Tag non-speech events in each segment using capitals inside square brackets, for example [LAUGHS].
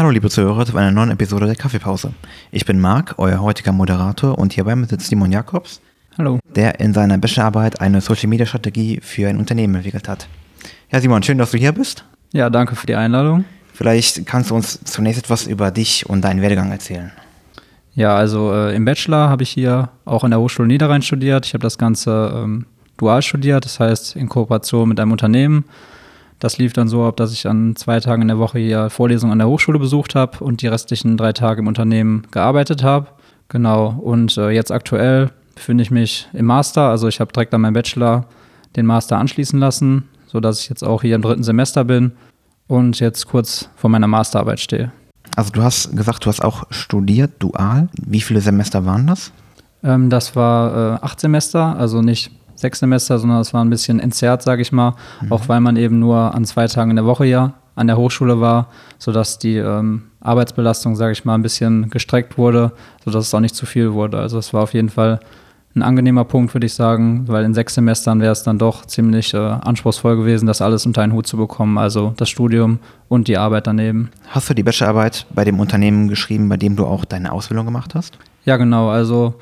Hallo liebe Zuhörer zu einer neuen Episode der Kaffeepause. Ich bin Marc, euer heutiger Moderator und hierbei mit sitzt Simon Jakobs. Hallo. Der in seiner Bachelorarbeit eine Social Media Strategie für ein Unternehmen entwickelt hat. Ja Simon, schön, dass du hier bist. Ja, danke für die Einladung. Vielleicht kannst du uns zunächst etwas über dich und deinen Werdegang erzählen. Ja, also äh, im Bachelor habe ich hier auch an der Hochschule Niederrhein studiert. Ich habe das Ganze ähm, dual studiert, das heißt in Kooperation mit einem Unternehmen das lief dann so ab, dass ich an zwei Tagen in der Woche hier Vorlesungen an der Hochschule besucht habe und die restlichen drei Tage im Unternehmen gearbeitet habe. Genau. Und äh, jetzt aktuell befinde ich mich im Master. Also ich habe direkt an meinem Bachelor den Master anschließen lassen, sodass ich jetzt auch hier im dritten Semester bin und jetzt kurz vor meiner Masterarbeit stehe. Also du hast gesagt, du hast auch studiert, dual. Wie viele Semester waren das? Ähm, das war äh, acht Semester, also nicht sechs Semester, sondern es war ein bisschen entzerrt, sage ich mal, mhm. auch weil man eben nur an zwei Tagen in der Woche ja an der Hochschule war, sodass die ähm, Arbeitsbelastung, sage ich mal, ein bisschen gestreckt wurde, sodass es auch nicht zu viel wurde. Also es war auf jeden Fall ein angenehmer Punkt, würde ich sagen, weil in sechs Semestern wäre es dann doch ziemlich äh, anspruchsvoll gewesen, das alles unter einen Hut zu bekommen, also das Studium und die Arbeit daneben. Hast du die Bachelorarbeit bei dem Unternehmen geschrieben, bei dem du auch deine Ausbildung gemacht hast? Ja, genau. Also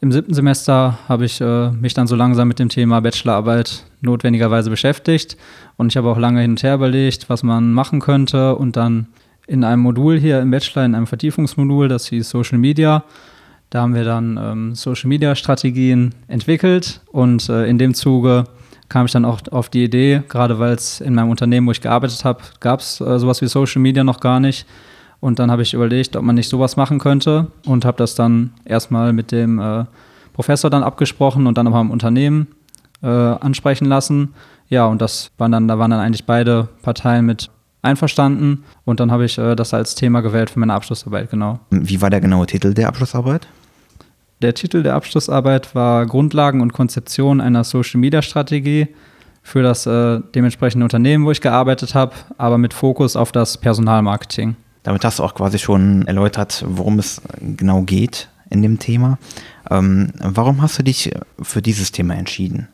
im siebten Semester habe ich äh, mich dann so langsam mit dem Thema Bachelorarbeit notwendigerweise beschäftigt. Und ich habe auch lange hin und her überlegt, was man machen könnte. Und dann in einem Modul hier im Bachelor, in einem Vertiefungsmodul, das hieß Social Media, da haben wir dann ähm, Social Media Strategien entwickelt. Und äh, in dem Zuge kam ich dann auch auf die Idee, gerade weil es in meinem Unternehmen, wo ich gearbeitet habe, gab es äh, sowas wie Social Media noch gar nicht und dann habe ich überlegt, ob man nicht sowas machen könnte und habe das dann erstmal mit dem äh, Professor dann abgesprochen und dann nochmal im Unternehmen äh, ansprechen lassen. Ja, und das waren dann, da waren dann eigentlich beide Parteien mit einverstanden und dann habe ich äh, das als Thema gewählt für meine Abschlussarbeit, genau. Wie war der genaue Titel der Abschlussarbeit? Der Titel der Abschlussarbeit war Grundlagen und Konzeption einer Social Media Strategie für das äh, dementsprechende Unternehmen, wo ich gearbeitet habe, aber mit Fokus auf das Personalmarketing. Damit hast du auch quasi schon erläutert, worum es genau geht in dem Thema. Ähm, warum hast du dich für dieses Thema entschieden?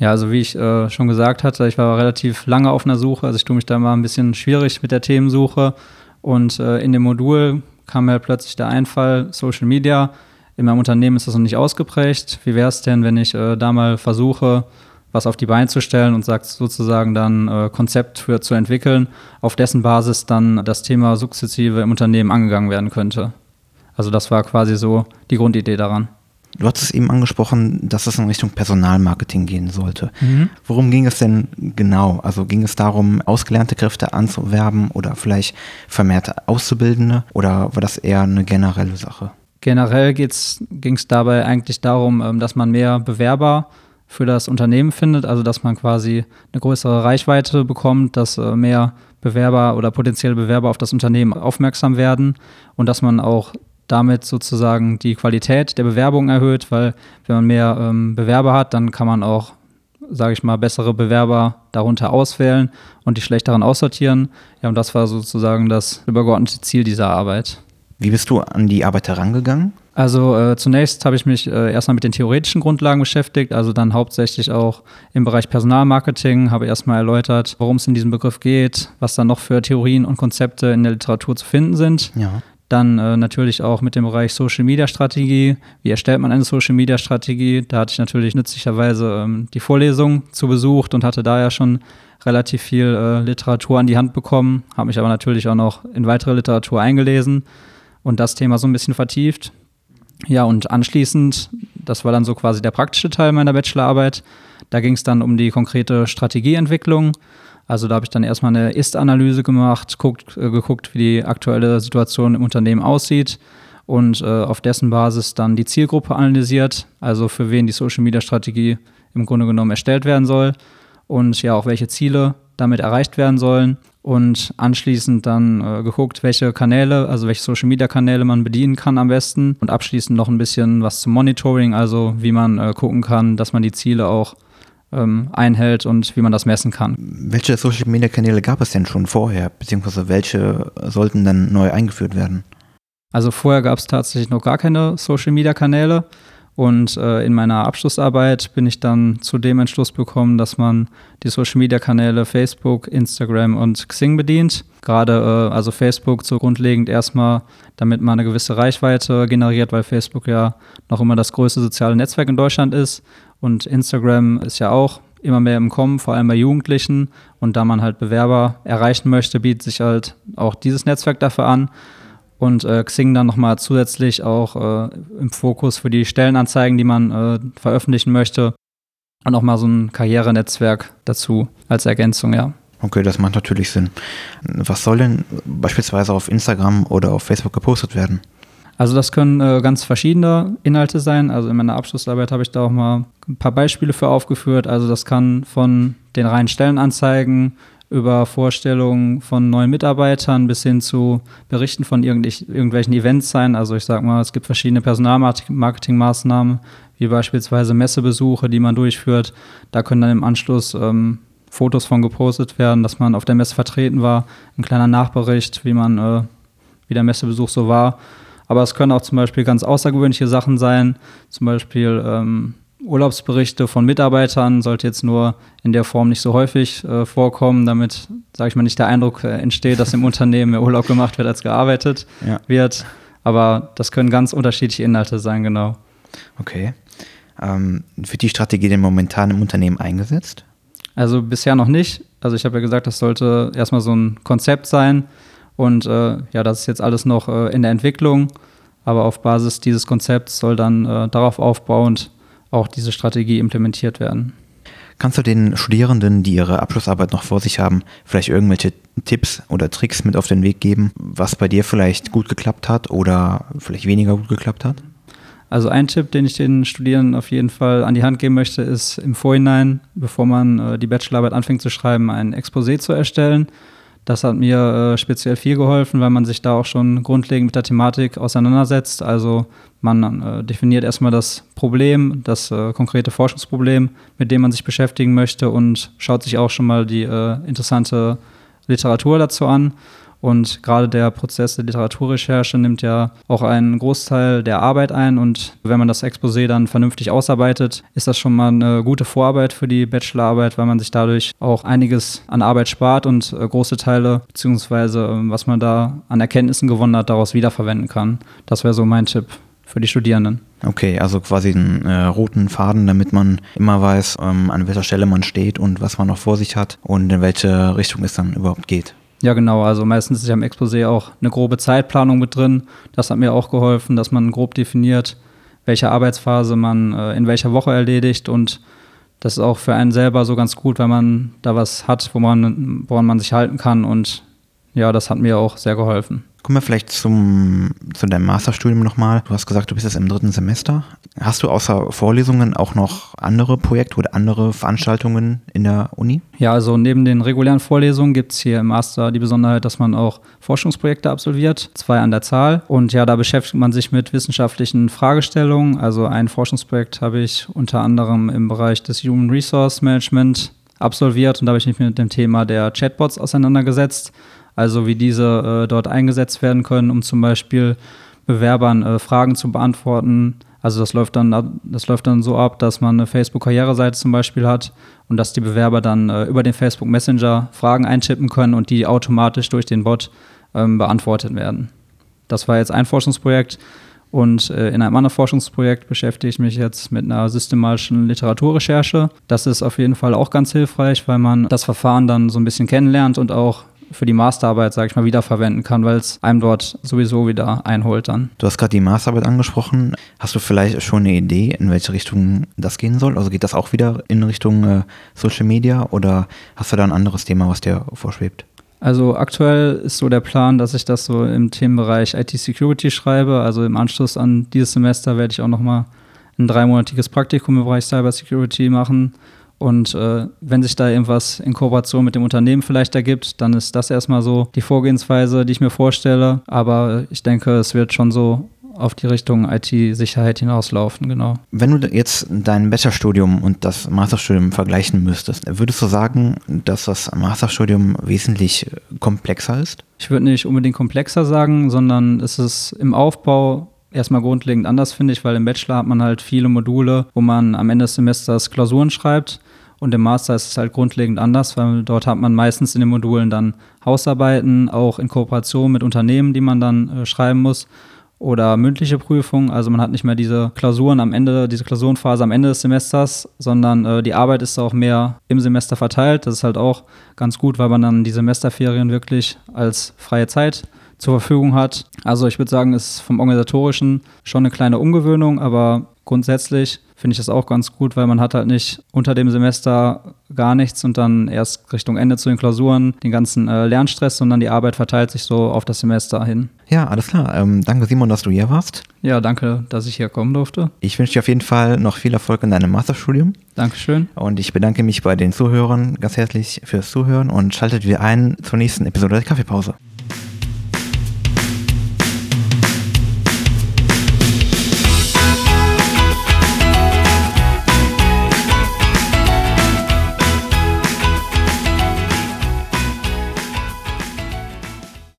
Ja, also wie ich äh, schon gesagt hatte, ich war relativ lange auf einer Suche. Also ich tue mich da mal ein bisschen schwierig mit der Themensuche. Und äh, in dem Modul kam mir plötzlich der Einfall, Social Media. In meinem Unternehmen ist das noch nicht ausgeprägt. Wie wäre es denn, wenn ich äh, da mal versuche, was auf die Beine zu stellen und sagt sozusagen dann äh, Konzept für zu entwickeln, auf dessen Basis dann das Thema sukzessive im Unternehmen angegangen werden könnte. Also das war quasi so die Grundidee daran. Du hattest eben angesprochen, dass es in Richtung Personalmarketing gehen sollte. Mhm. Worum ging es denn genau? Also ging es darum, ausgelernte Kräfte anzuwerben oder vielleicht vermehrt Auszubildende oder war das eher eine generelle Sache? Generell ging es dabei eigentlich darum, ähm, dass man mehr Bewerber für das Unternehmen findet, also dass man quasi eine größere Reichweite bekommt, dass äh, mehr Bewerber oder potenzielle Bewerber auf das Unternehmen aufmerksam werden und dass man auch damit sozusagen die Qualität der Bewerbung erhöht, weil wenn man mehr ähm, Bewerber hat, dann kann man auch, sage ich mal, bessere Bewerber darunter auswählen und die schlechteren aussortieren. Ja, und das war sozusagen das übergeordnete Ziel dieser Arbeit. Wie bist du an die Arbeit herangegangen? Also äh, zunächst habe ich mich äh, erstmal mit den theoretischen Grundlagen beschäftigt, also dann hauptsächlich auch im Bereich Personalmarketing, habe erstmal erläutert, worum es in diesem Begriff geht, was dann noch für Theorien und Konzepte in der Literatur zu finden sind. Ja. Dann äh, natürlich auch mit dem Bereich Social Media Strategie. Wie erstellt man eine Social Media Strategie? Da hatte ich natürlich nützlicherweise ähm, die Vorlesung zu besucht und hatte da ja schon relativ viel äh, Literatur an die Hand bekommen, habe mich aber natürlich auch noch in weitere Literatur eingelesen und das Thema so ein bisschen vertieft. Ja, und anschließend, das war dann so quasi der praktische Teil meiner Bachelorarbeit, da ging es dann um die konkrete Strategieentwicklung. Also da habe ich dann erstmal eine Ist-Analyse gemacht, guckt, äh, geguckt, wie die aktuelle Situation im Unternehmen aussieht und äh, auf dessen Basis dann die Zielgruppe analysiert, also für wen die Social-Media-Strategie im Grunde genommen erstellt werden soll und ja auch welche Ziele damit erreicht werden sollen und anschließend dann äh, geguckt, welche Kanäle, also welche Social Media Kanäle man bedienen kann am besten und abschließend noch ein bisschen was zum Monitoring, also wie man äh, gucken kann, dass man die Ziele auch ähm, einhält und wie man das messen kann. Welche Social Media Kanäle gab es denn schon vorher, beziehungsweise welche sollten dann neu eingeführt werden? Also vorher gab es tatsächlich noch gar keine Social Media Kanäle. Und äh, in meiner Abschlussarbeit bin ich dann zu dem Entschluss gekommen, dass man die Social-Media-Kanäle Facebook, Instagram und Xing bedient. Gerade äh, also Facebook so grundlegend erstmal, damit man eine gewisse Reichweite generiert, weil Facebook ja noch immer das größte soziale Netzwerk in Deutschland ist. Und Instagram ist ja auch immer mehr im Kommen, vor allem bei Jugendlichen. Und da man halt Bewerber erreichen möchte, bietet sich halt auch dieses Netzwerk dafür an und äh, Xing dann nochmal zusätzlich auch äh, im Fokus für die Stellenanzeigen, die man äh, veröffentlichen möchte. Und auch mal so ein Karrierenetzwerk dazu als Ergänzung, ja. Okay, das macht natürlich Sinn. Was soll denn beispielsweise auf Instagram oder auf Facebook gepostet werden? Also das können äh, ganz verschiedene Inhalte sein. Also in meiner Abschlussarbeit habe ich da auch mal ein paar Beispiele für aufgeführt. Also das kann von den reinen Stellenanzeigen über Vorstellungen von neuen Mitarbeitern bis hin zu Berichten von irgendwelchen Events sein. Also ich sage mal, es gibt verschiedene Personalmarketingmaßnahmen, wie beispielsweise Messebesuche, die man durchführt. Da können dann im Anschluss ähm, Fotos von gepostet werden, dass man auf der Messe vertreten war, ein kleiner Nachbericht, wie man, äh, wie der Messebesuch so war. Aber es können auch zum Beispiel ganz außergewöhnliche Sachen sein, zum Beispiel ähm, Urlaubsberichte von Mitarbeitern sollte jetzt nur in der Form nicht so häufig äh, vorkommen, damit, sage ich mal, nicht der Eindruck äh, entsteht, dass im [LAUGHS] Unternehmen mehr Urlaub gemacht wird, als gearbeitet ja. wird. Aber das können ganz unterschiedliche Inhalte sein, genau. Okay. Ähm, wird die Strategie denn momentan im Unternehmen eingesetzt? Also bisher noch nicht. Also ich habe ja gesagt, das sollte erstmal so ein Konzept sein. Und äh, ja, das ist jetzt alles noch äh, in der Entwicklung. Aber auf Basis dieses Konzepts soll dann äh, darauf aufbauend auch diese Strategie implementiert werden. Kannst du den Studierenden, die ihre Abschlussarbeit noch vor sich haben, vielleicht irgendwelche Tipps oder Tricks mit auf den Weg geben, was bei dir vielleicht gut geklappt hat oder vielleicht weniger gut geklappt hat? Also ein Tipp, den ich den Studierenden auf jeden Fall an die Hand geben möchte, ist im Vorhinein, bevor man äh, die Bachelorarbeit anfängt zu schreiben, ein Exposé zu erstellen das hat mir äh, speziell viel geholfen, weil man sich da auch schon grundlegend mit der Thematik auseinandersetzt. Also man äh, definiert erstmal das Problem, das äh, konkrete Forschungsproblem, mit dem man sich beschäftigen möchte und schaut sich auch schon mal die äh, interessante Literatur dazu an. Und gerade der Prozess der Literaturrecherche nimmt ja auch einen Großteil der Arbeit ein. Und wenn man das Exposé dann vernünftig ausarbeitet, ist das schon mal eine gute Vorarbeit für die Bachelorarbeit, weil man sich dadurch auch einiges an Arbeit spart und äh, große Teile, beziehungsweise ähm, was man da an Erkenntnissen gewonnen hat, daraus wiederverwenden kann. Das wäre so mein Tipp für die Studierenden. Okay, also quasi einen äh, roten Faden, damit man immer weiß, ähm, an welcher Stelle man steht und was man noch vor sich hat und in welche Richtung es dann überhaupt geht. Ja, genau. Also meistens ist ja im Exposé auch eine grobe Zeitplanung mit drin. Das hat mir auch geholfen, dass man grob definiert, welche Arbeitsphase man äh, in welcher Woche erledigt. Und das ist auch für einen selber so ganz gut, wenn man da was hat, wo man, woran man sich halten kann. Und ja, das hat mir auch sehr geholfen. Kommen wir vielleicht zum, zu deinem Masterstudium nochmal. Du hast gesagt, du bist jetzt im dritten Semester. Hast du außer Vorlesungen auch noch andere Projekte oder andere Veranstaltungen in der Uni? Ja, also neben den regulären Vorlesungen gibt es hier im Master die Besonderheit, dass man auch Forschungsprojekte absolviert, zwei an der Zahl. Und ja, da beschäftigt man sich mit wissenschaftlichen Fragestellungen. Also ein Forschungsprojekt habe ich unter anderem im Bereich des Human Resource Management absolviert und da habe ich mich mit dem Thema der Chatbots auseinandergesetzt also wie diese äh, dort eingesetzt werden können, um zum Beispiel Bewerbern äh, Fragen zu beantworten. Also das läuft dann, das läuft dann so ab, dass man eine Facebook-Karriereseite zum Beispiel hat und dass die Bewerber dann äh, über den Facebook Messenger Fragen eintippen können und die automatisch durch den Bot ähm, beantwortet werden. Das war jetzt ein Forschungsprojekt. Und äh, in einem anderen Forschungsprojekt beschäftige ich mich jetzt mit einer systematischen Literaturrecherche. Das ist auf jeden Fall auch ganz hilfreich, weil man das Verfahren dann so ein bisschen kennenlernt und auch für die Masterarbeit, sage ich mal, wiederverwenden kann, weil es einem dort sowieso wieder einholt dann. Du hast gerade die Masterarbeit angesprochen. Hast du vielleicht schon eine Idee, in welche Richtung das gehen soll? Also geht das auch wieder in Richtung äh, Social Media oder hast du da ein anderes Thema, was dir vorschwebt? Also aktuell ist so der Plan, dass ich das so im Themenbereich IT-Security schreibe. Also im Anschluss an dieses Semester werde ich auch nochmal ein dreimonatiges Praktikum im Bereich Cyber Security machen Und äh, wenn sich da irgendwas in Kooperation mit dem Unternehmen vielleicht ergibt, dann ist das erstmal so die Vorgehensweise, die ich mir vorstelle. Aber ich denke, es wird schon so auf die Richtung IT-Sicherheit hinauslaufen, genau. Wenn du jetzt dein Bachelorstudium und das Masterstudium vergleichen müsstest, würdest du sagen, dass das Masterstudium wesentlich komplexer ist? Ich würde nicht unbedingt komplexer sagen, sondern es ist im Aufbau erstmal grundlegend anders, finde ich, weil im Bachelor hat man halt viele Module, wo man am Ende des Semesters Klausuren schreibt. Und im Master ist es halt grundlegend anders, weil dort hat man meistens in den Modulen dann Hausarbeiten, auch in Kooperation mit Unternehmen, die man dann äh, schreiben muss oder mündliche Prüfung. Also man hat nicht mehr diese Klausuren am Ende, diese Klausurenphase am Ende des Semesters, sondern äh, die Arbeit ist auch mehr im Semester verteilt. Das ist halt auch ganz gut, weil man dann die Semesterferien wirklich als freie Zeit zur Verfügung hat. Also ich würde sagen, es ist vom organisatorischen schon eine kleine Umgewöhnung, aber grundsätzlich finde ich das auch ganz gut, weil man hat halt nicht unter dem Semester gar nichts und dann erst Richtung Ende zu den Klausuren den ganzen äh, Lernstress, sondern die Arbeit verteilt sich so auf das Semester hin. Ja, alles klar. Ähm, danke Simon, dass du hier warst. Ja, danke, dass ich hier kommen durfte. Ich wünsche dir auf jeden Fall noch viel Erfolg in deinem Masterstudium. Dankeschön. Und ich bedanke mich bei den Zuhörern ganz herzlich fürs Zuhören und schaltet wieder ein zur nächsten Episode der Kaffeepause.